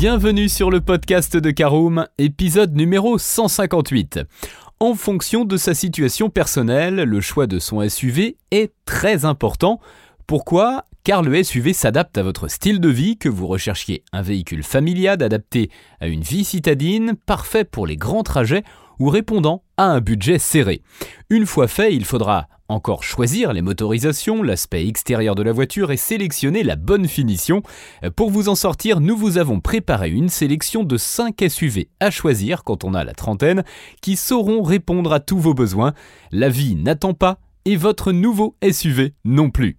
Bienvenue sur le podcast de Caroom, épisode numéro 158. En fonction de sa situation personnelle, le choix de son SUV est très important. Pourquoi Car le SUV s'adapte à votre style de vie, que vous recherchiez un véhicule familial adapté à une vie citadine, parfait pour les grands trajets ou répondant à un budget serré. Une fois fait, il faudra encore choisir les motorisations, l'aspect extérieur de la voiture et sélectionner la bonne finition. Pour vous en sortir, nous vous avons préparé une sélection de 5 SUV à choisir quand on a la trentaine qui sauront répondre à tous vos besoins. La vie n'attend pas et votre nouveau SUV non plus.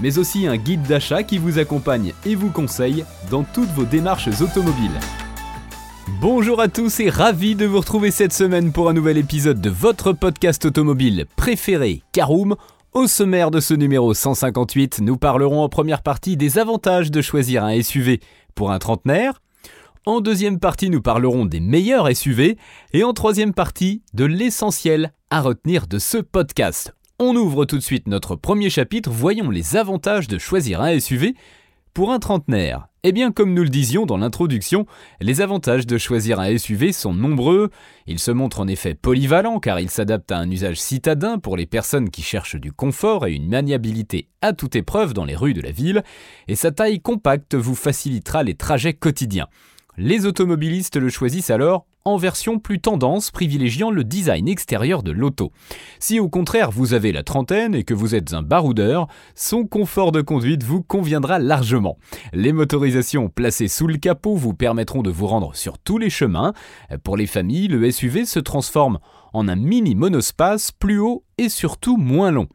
mais aussi un guide d'achat qui vous accompagne et vous conseille dans toutes vos démarches automobiles. Bonjour à tous et ravi de vous retrouver cette semaine pour un nouvel épisode de votre podcast automobile préféré, Caroom. Au sommaire de ce numéro 158, nous parlerons en première partie des avantages de choisir un SUV pour un trentenaire. En deuxième partie, nous parlerons des meilleurs SUV. Et en troisième partie, de l'essentiel à retenir de ce podcast. On ouvre tout de suite notre premier chapitre, voyons les avantages de choisir un SUV pour un trentenaire. Eh bien, comme nous le disions dans l'introduction, les avantages de choisir un SUV sont nombreux. Il se montre en effet polyvalent car il s'adapte à un usage citadin pour les personnes qui cherchent du confort et une maniabilité à toute épreuve dans les rues de la ville, et sa taille compacte vous facilitera les trajets quotidiens. Les automobilistes le choisissent alors en version plus tendance, privilégiant le design extérieur de l'auto. Si au contraire vous avez la trentaine et que vous êtes un baroudeur, son confort de conduite vous conviendra largement. Les motorisations placées sous le capot vous permettront de vous rendre sur tous les chemins. Pour les familles, le SUV se transforme en un mini monospace plus haut et surtout moins long.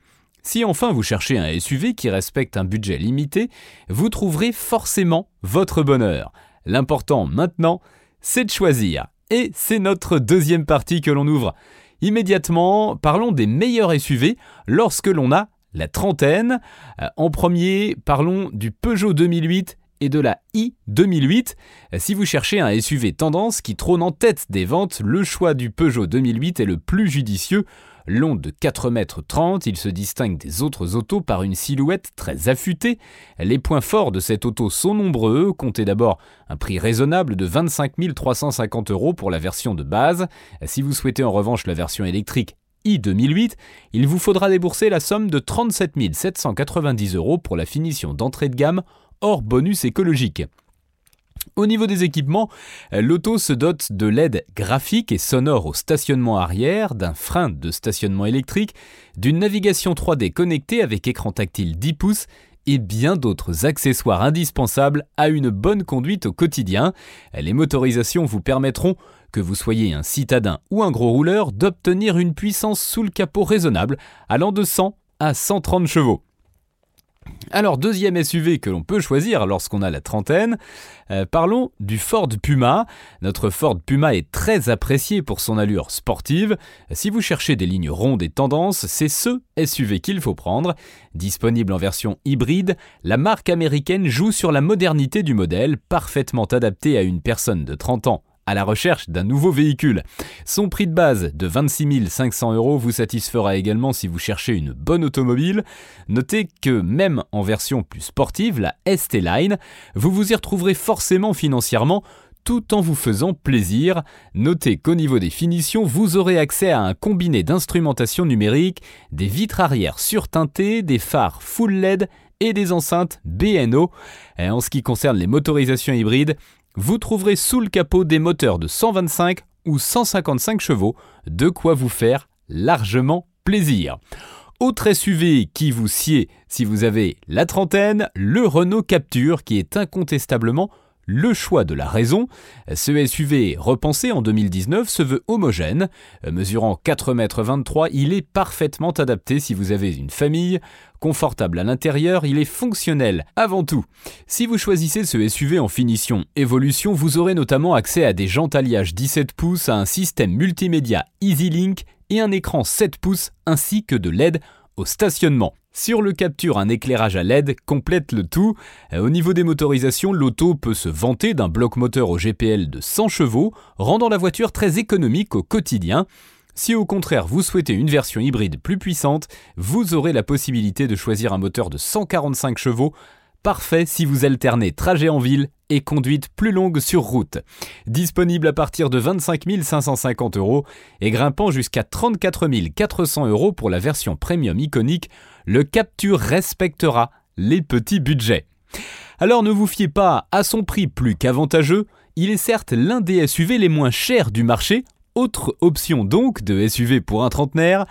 Si enfin vous cherchez un SUV qui respecte un budget limité, vous trouverez forcément votre bonheur. L'important maintenant, c'est de choisir. Et c'est notre deuxième partie que l'on ouvre. Immédiatement, parlons des meilleurs SUV lorsque l'on a la trentaine. Euh, en premier, parlons du Peugeot 2008 et de la i 2008. Euh, si vous cherchez un SUV tendance qui trône en tête des ventes, le choix du Peugeot 2008 est le plus judicieux. Long de 4,30 m, il se distingue des autres autos par une silhouette très affûtée. Les points forts de cette auto sont nombreux. Comptez d'abord un prix raisonnable de 25 350 euros pour la version de base. Si vous souhaitez en revanche la version électrique i 2008, il vous faudra débourser la somme de 37 790 euros pour la finition d'entrée de gamme hors bonus écologique. Au niveau des équipements, l'auto se dote de LED graphiques et sonores au stationnement arrière, d'un frein de stationnement électrique, d'une navigation 3D connectée avec écran tactile 10 pouces et bien d'autres accessoires indispensables à une bonne conduite au quotidien. Les motorisations vous permettront, que vous soyez un citadin ou un gros rouleur, d'obtenir une puissance sous le capot raisonnable allant de 100 à 130 chevaux. Alors, deuxième SUV que l'on peut choisir lorsqu'on a la trentaine, euh, parlons du Ford Puma. Notre Ford Puma est très apprécié pour son allure sportive. Si vous cherchez des lignes rondes et tendances, c'est ce SUV qu'il faut prendre. Disponible en version hybride, la marque américaine joue sur la modernité du modèle, parfaitement adapté à une personne de 30 ans à la recherche d'un nouveau véhicule. Son prix de base de 26 500 euros vous satisfera également si vous cherchez une bonne automobile. Notez que même en version plus sportive, la ST Line, vous vous y retrouverez forcément financièrement tout en vous faisant plaisir. Notez qu'au niveau des finitions, vous aurez accès à un combiné d'instrumentation numérique, des vitres arrière surteintées, des phares full LED et des enceintes BNO. Et en ce qui concerne les motorisations hybrides, vous trouverez sous le capot des moteurs de 125 ou 155 chevaux, de quoi vous faire largement plaisir. Autre SUV qui vous sied si vous avez la trentaine, le Renault Capture qui est incontestablement le choix de la raison. Ce SUV repensé en 2019 se veut homogène. Mesurant 4,23 m, il est parfaitement adapté si vous avez une famille. Confortable à l'intérieur, il est fonctionnel avant tout. Si vous choisissez ce SUV en finition Evolution, vous aurez notamment accès à des jantes alliage 17 pouces, à un système multimédia EasyLink et un écran 7 pouces ainsi que de LED au stationnement. Sur le capture, un éclairage à LED complète le tout. Euh, au niveau des motorisations, l'auto peut se vanter d'un bloc moteur au GPL de 100 chevaux, rendant la voiture très économique au quotidien. Si au contraire vous souhaitez une version hybride plus puissante, vous aurez la possibilité de choisir un moteur de 145 chevaux parfait si vous alternez trajet en ville et conduite plus longue sur route. Disponible à partir de 25 550 euros et grimpant jusqu'à 34 400 euros pour la version premium iconique, le Capture respectera les petits budgets. Alors ne vous fiez pas à son prix plus qu'avantageux, il est certes l'un des SUV les moins chers du marché, autre option donc de SUV pour un trentenaire,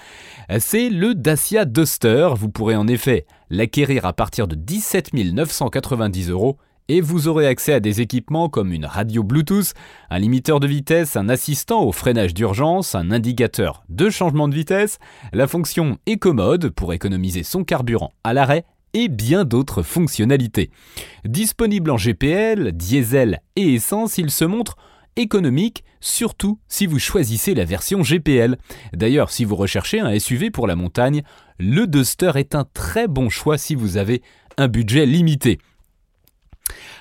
c'est le Dacia Duster. Vous pourrez en effet l'acquérir à partir de 17 990 euros et vous aurez accès à des équipements comme une radio Bluetooth, un limiteur de vitesse, un assistant au freinage d'urgence, un indicateur de changement de vitesse, la fonction Eco-Mode pour économiser son carburant à l'arrêt et bien d'autres fonctionnalités. Disponible en GPL, diesel et essence, il se montre économique, surtout si vous choisissez la version GPL. D'ailleurs, si vous recherchez un SUV pour la montagne, le Duster est un très bon choix si vous avez un budget limité.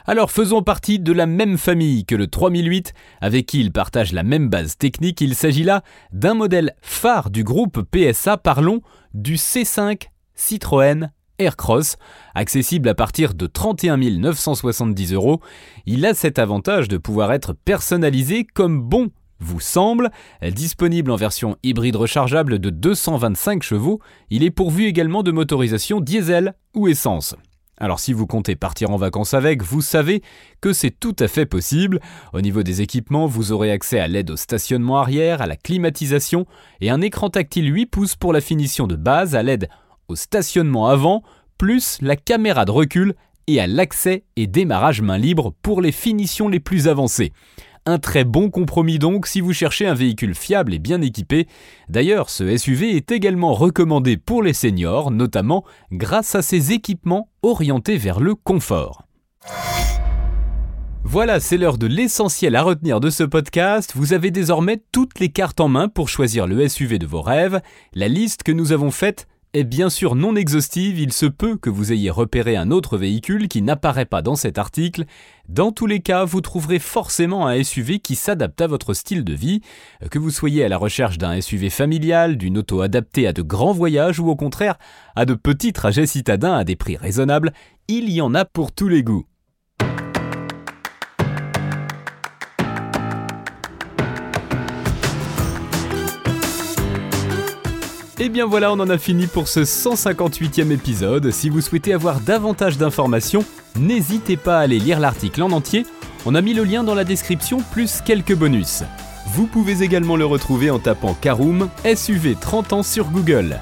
Alors faisons partie de la même famille que le 3008, avec qui il partage la même base technique. Il s'agit là d'un modèle phare du groupe PSA, parlons du C5 Citroën Aircross, accessible à partir de 31 970 euros. Il a cet avantage de pouvoir être personnalisé comme bon vous semble. Disponible en version hybride rechargeable de 225 chevaux, il est pourvu également de motorisation diesel ou essence. Alors si vous comptez partir en vacances avec, vous savez que c'est tout à fait possible. Au niveau des équipements, vous aurez accès à l'aide au stationnement arrière, à la climatisation et un écran tactile 8 pouces pour la finition de base à l'aide au stationnement avant, plus la caméra de recul et à l'accès et démarrage main libre pour les finitions les plus avancées. Un très bon compromis donc si vous cherchez un véhicule fiable et bien équipé. D'ailleurs, ce SUV est également recommandé pour les seniors, notamment grâce à ses équipements orientés vers le confort. Voilà, c'est l'heure de l'essentiel à retenir de ce podcast. Vous avez désormais toutes les cartes en main pour choisir le SUV de vos rêves. La liste que nous avons faite est bien sûr non exhaustive, il se peut que vous ayez repéré un autre véhicule qui n'apparaît pas dans cet article. Dans tous les cas, vous trouverez forcément un SUV qui s'adapte à votre style de vie, que vous soyez à la recherche d'un SUV familial, d'une auto adaptée à de grands voyages ou au contraire à de petits trajets citadins à des prix raisonnables, il y en a pour tous les goûts. Et eh bien voilà, on en a fini pour ce 158e épisode. Si vous souhaitez avoir davantage d'informations, n'hésitez pas à aller lire l'article en entier. On a mis le lien dans la description plus quelques bonus. Vous pouvez également le retrouver en tapant Caroom SUV 30 ans sur Google.